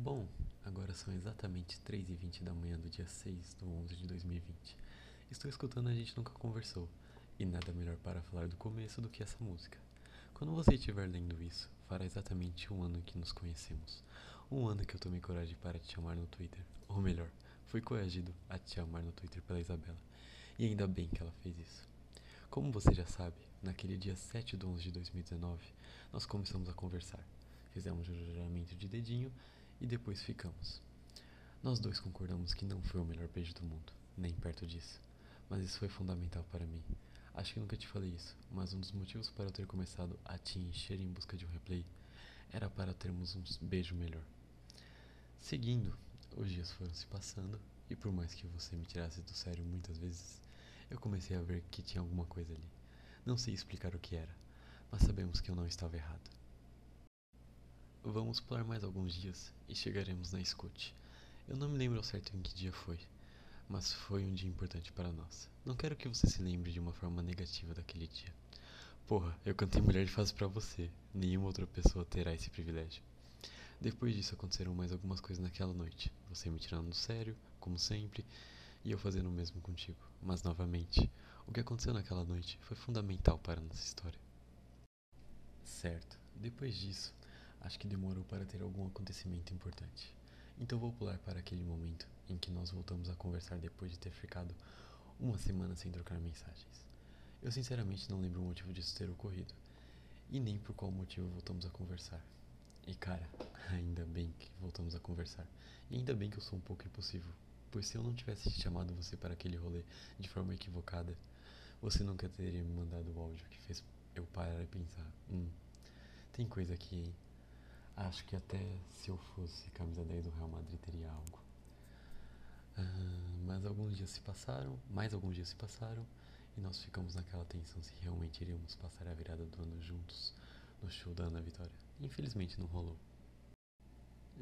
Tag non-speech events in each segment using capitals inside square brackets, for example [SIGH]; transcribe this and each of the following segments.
Bom, agora são exatamente 3h20 da manhã do dia 6 do 11 de 2020. Estou escutando A Gente Nunca Conversou, e nada melhor para falar do começo do que essa música. Quando você estiver lendo isso, fará exatamente um ano que nos conhecemos. Um ano que eu tomei coragem para te chamar no Twitter. Ou melhor, fui coagido a te chamar no Twitter pela Isabela. E ainda bem que ela fez isso. Como você já sabe, naquele dia 7 de 11 de 2019, nós começamos a conversar. Fizemos um juramento de dedinho e depois ficamos. Nós dois concordamos que não foi o melhor beijo do mundo, nem perto disso. Mas isso foi fundamental para mim. Acho que nunca te falei isso, mas um dos motivos para eu ter começado a te encher em busca de um replay era para termos um beijo melhor. Seguindo, os dias foram se passando e por mais que você me tirasse do sério muitas vezes, eu comecei a ver que tinha alguma coisa ali. Não sei explicar o que era, mas sabemos que eu não estava errado. Vamos pular mais alguns dias e chegaremos na escute. Eu não me lembro ao certo em que dia foi, mas foi um dia importante para nós. Não quero que você se lembre de uma forma negativa daquele dia. Porra, eu cantei Mulher de Fase para você. Nenhuma outra pessoa terá esse privilégio. Depois disso aconteceram mais algumas coisas naquela noite. Você me tirando do sério, como sempre, e eu fazendo o mesmo contigo. Mas novamente, o que aconteceu naquela noite foi fundamental para nossa história. Certo, depois disso, acho que demorou para ter algum acontecimento importante. Então vou pular para aquele momento em que nós voltamos a conversar depois de ter ficado uma semana sem trocar mensagens. Eu sinceramente não lembro o motivo disso ter ocorrido, e nem por qual motivo voltamos a conversar. E cara, [LAUGHS] ainda bem que voltamos a conversar. E ainda bem que eu sou um pouco impossível, pois se eu não tivesse chamado você para aquele rolê de forma equivocada, você nunca teria me mandado o áudio que fez eu parar e pensar: hum, tem coisa aqui, hein? Acho que até se eu fosse camisa 10 do Real Madrid teria algo. Ah, mas alguns dias se passaram, mais alguns dias se passaram, e nós ficamos naquela tensão se realmente iríamos passar a virada do ano juntos no show da Ana Vitória. Infelizmente não rolou.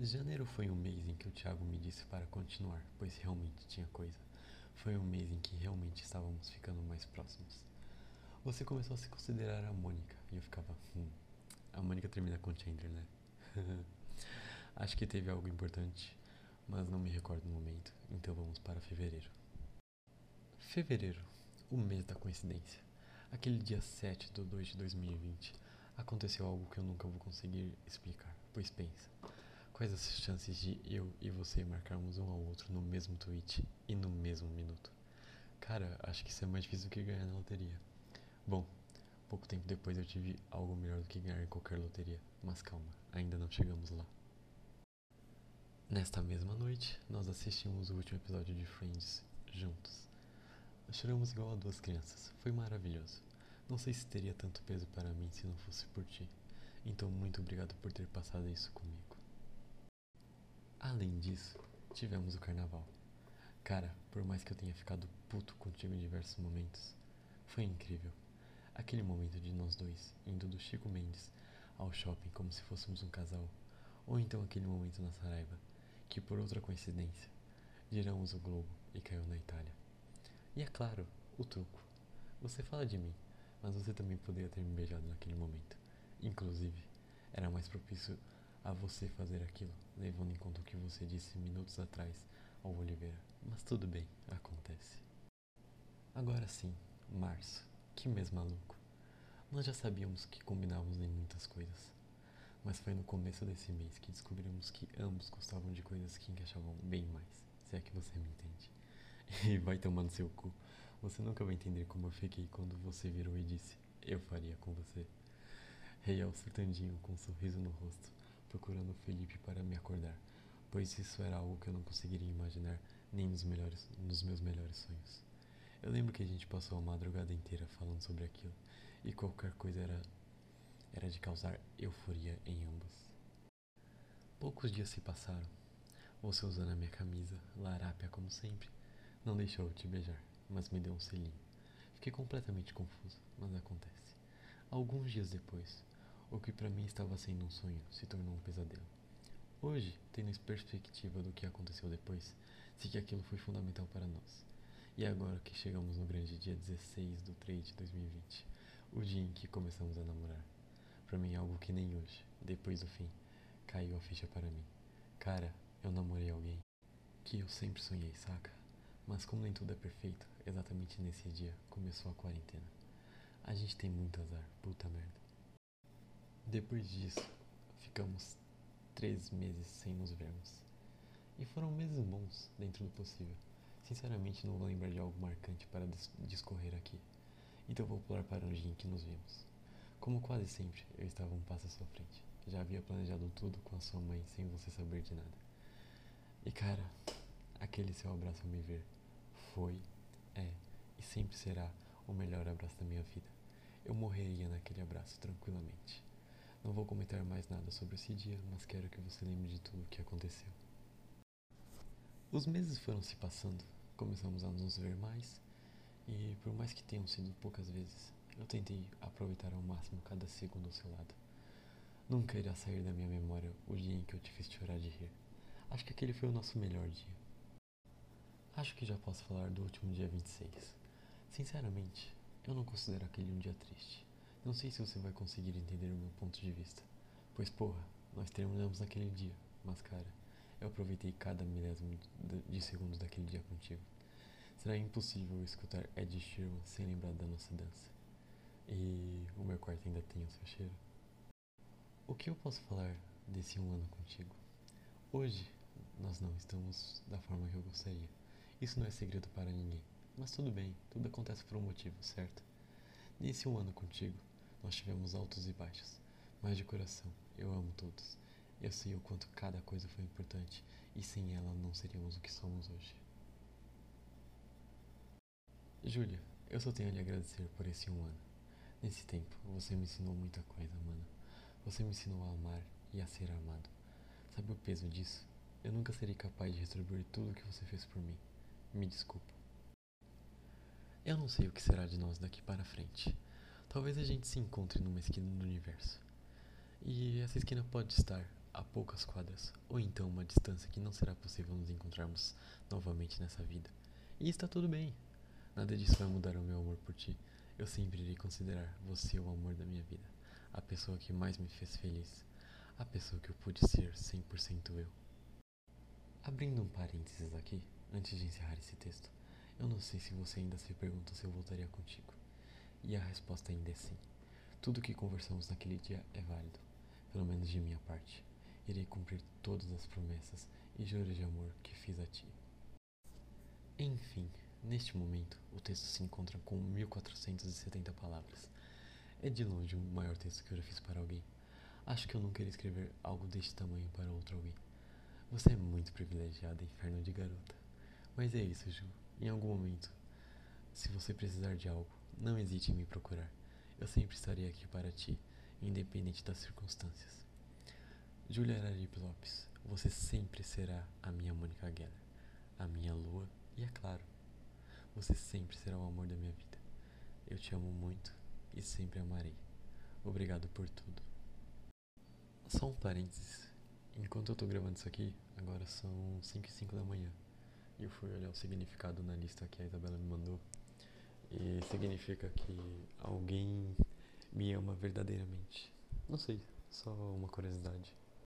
Janeiro foi um mês em que o Thiago me disse para continuar, pois realmente tinha coisa. Foi um mês em que realmente estávamos ficando mais próximos. Você começou a se considerar a Mônica, e eu ficava, hum, a Mônica termina com Chandler, né? [LAUGHS] Acho que teve algo importante, mas não me recordo no momento, então vamos para fevereiro. Fevereiro, o mês da coincidência. Aquele dia 7 de 2 de 2020, aconteceu algo que eu nunca vou conseguir explicar, pois pensa. Quais as chances de eu e você marcarmos um ao outro no mesmo tweet e no mesmo minuto? Cara, acho que isso é mais difícil do que ganhar na loteria. Bom, pouco tempo depois eu tive algo melhor do que ganhar em qualquer loteria, mas calma, ainda não chegamos lá. Nesta mesma noite, nós assistimos o último episódio de Friends juntos. Choramos igual a duas crianças, foi maravilhoso. Não sei se teria tanto peso para mim se não fosse por ti. Então, muito obrigado por ter passado isso comigo. Além disso, tivemos o carnaval. Cara, por mais que eu tenha ficado puto contigo em diversos momentos, foi incrível. Aquele momento de nós dois indo do Chico Mendes ao shopping como se fôssemos um casal, ou então aquele momento na Saraiva, que por outra coincidência, giramos o globo e caiu na Itália. E é claro, o truco. Você fala de mim, mas você também poderia ter me beijado naquele momento. Inclusive, era mais propício a você fazer aquilo, levando em conta o que você disse minutos atrás ao Oliveira. Mas tudo bem, acontece. Agora sim, março. Que mês maluco. Nós já sabíamos que combinávamos em muitas coisas. Mas foi no começo desse mês que descobrimos que ambos gostavam de coisas que encaixavam bem mais. Se é que você me entende. [LAUGHS] E vai tomar no seu cu. Você nunca vai entender como eu fiquei quando você virou e disse: Eu faria com você. Real surtandinho com um sorriso no rosto, procurando Felipe para me acordar, pois isso era algo que eu não conseguiria imaginar nem nos, melhores, nos meus melhores sonhos. Eu lembro que a gente passou a madrugada inteira falando sobre aquilo, e qualquer coisa era, era de causar euforia em ambos. Poucos dias se passaram. Você usando a minha camisa, larápia como sempre, não deixou eu te beijar, mas me deu um selinho. Fiquei completamente confuso, mas acontece. Alguns dias depois, o que para mim estava sendo um sonho se tornou um pesadelo. Hoje, tendo perspectiva do que aconteceu depois, sei que aquilo foi fundamental para nós. E agora que chegamos no grande dia 16 do 3 de 2020, o dia em que começamos a namorar. Para mim, algo que nem hoje, depois do fim, caiu a ficha para mim. Cara, eu namorei alguém que eu sempre sonhei, saca? Mas como nem tudo é perfeito, exatamente nesse dia começou a quarentena. A gente tem muito azar, puta merda. Depois disso, ficamos três meses sem nos vermos. E foram meses bons, dentro do possível. Sinceramente, não vou lembrar de algo marcante para discorrer aqui. Então vou pular para o dia em que nos vimos. Como quase sempre, eu estava um passo à sua frente. Já havia planejado tudo com a sua mãe sem você saber de nada. E cara, aquele seu abraço ao me ver foi, é e sempre será o melhor abraço da minha vida. Eu morreria naquele abraço tranquilamente. Não vou comentar mais nada sobre esse dia, mas quero que você lembre de tudo o que aconteceu. Os meses foram se passando, começamos a nos ver mais, e por mais que tenham sido poucas vezes, eu tentei aproveitar ao máximo cada segundo ao seu lado. Nunca irá sair da minha memória o dia em que eu te fiz chorar de rir. Acho que aquele foi o nosso melhor dia. Acho que já posso falar do último dia 26. Sinceramente, eu não considero aquele um dia triste. Não sei se você vai conseguir entender o meu ponto de vista. Pois, porra, nós terminamos naquele dia, mas, cara, eu aproveitei cada milésimo de segundos daquele dia contigo. Será impossível escutar Ed Sheeran sem lembrar da nossa dança. E o meu quarto ainda tem o seu cheiro. O que eu posso falar desse um ano contigo? Hoje, nós não estamos da forma que eu gostaria. Isso não é segredo para ninguém. Mas tudo bem, tudo acontece por um motivo, certo? Nesse um ano contigo, nós tivemos altos e baixos. Mas de coração, eu amo todos. Eu sei o quanto cada coisa foi importante e sem ela não seríamos o que somos hoje. Júlia, eu só tenho a lhe agradecer por esse um ano. Nesse tempo, você me ensinou muita coisa, mano. Você me ensinou a amar e a ser amado. Sabe o peso disso? Eu nunca serei capaz de retribuir tudo o que você fez por mim. Me desculpa. Eu não sei o que será de nós daqui para frente. Talvez a gente se encontre numa esquina do universo. E essa esquina pode estar a poucas quadras, ou então uma distância que não será possível nos encontrarmos novamente nessa vida. E está tudo bem. Nada disso vai mudar o meu amor por ti. Eu sempre irei considerar você o amor da minha vida a pessoa que mais me fez feliz, a pessoa que eu pude ser 100% eu. Abrindo um parênteses aqui, antes de encerrar esse texto, eu não sei se você ainda se pergunta se eu voltaria contigo. E a resposta ainda é sim. Tudo que conversamos naquele dia é válido, pelo menos de minha parte. Irei cumprir todas as promessas e juros de amor que fiz a ti. Enfim, neste momento, o texto se encontra com 1470 palavras é de longe o maior texto que eu já fiz para alguém. Acho que eu nunca iria escrever algo deste tamanho para outro alguém. Você é muito privilegiada, inferno de garota. Mas é isso, Ju. Em algum momento, se você precisar de algo, não hesite em me procurar. Eu sempre estarei aqui para ti, independente das circunstâncias. Julia Araripe Lopes, você sempre será a minha Mônica Geller, a minha lua e, é claro, você sempre será o amor da minha vida. Eu te amo muito e sempre amarei. Obrigado por tudo. Só um parênteses. Enquanto eu tô gravando isso aqui, agora são 5 e 5 da manhã. E eu fui olhar o significado na lista que a Isabela me mandou. E significa que alguém me ama verdadeiramente. Não sei, só uma curiosidade.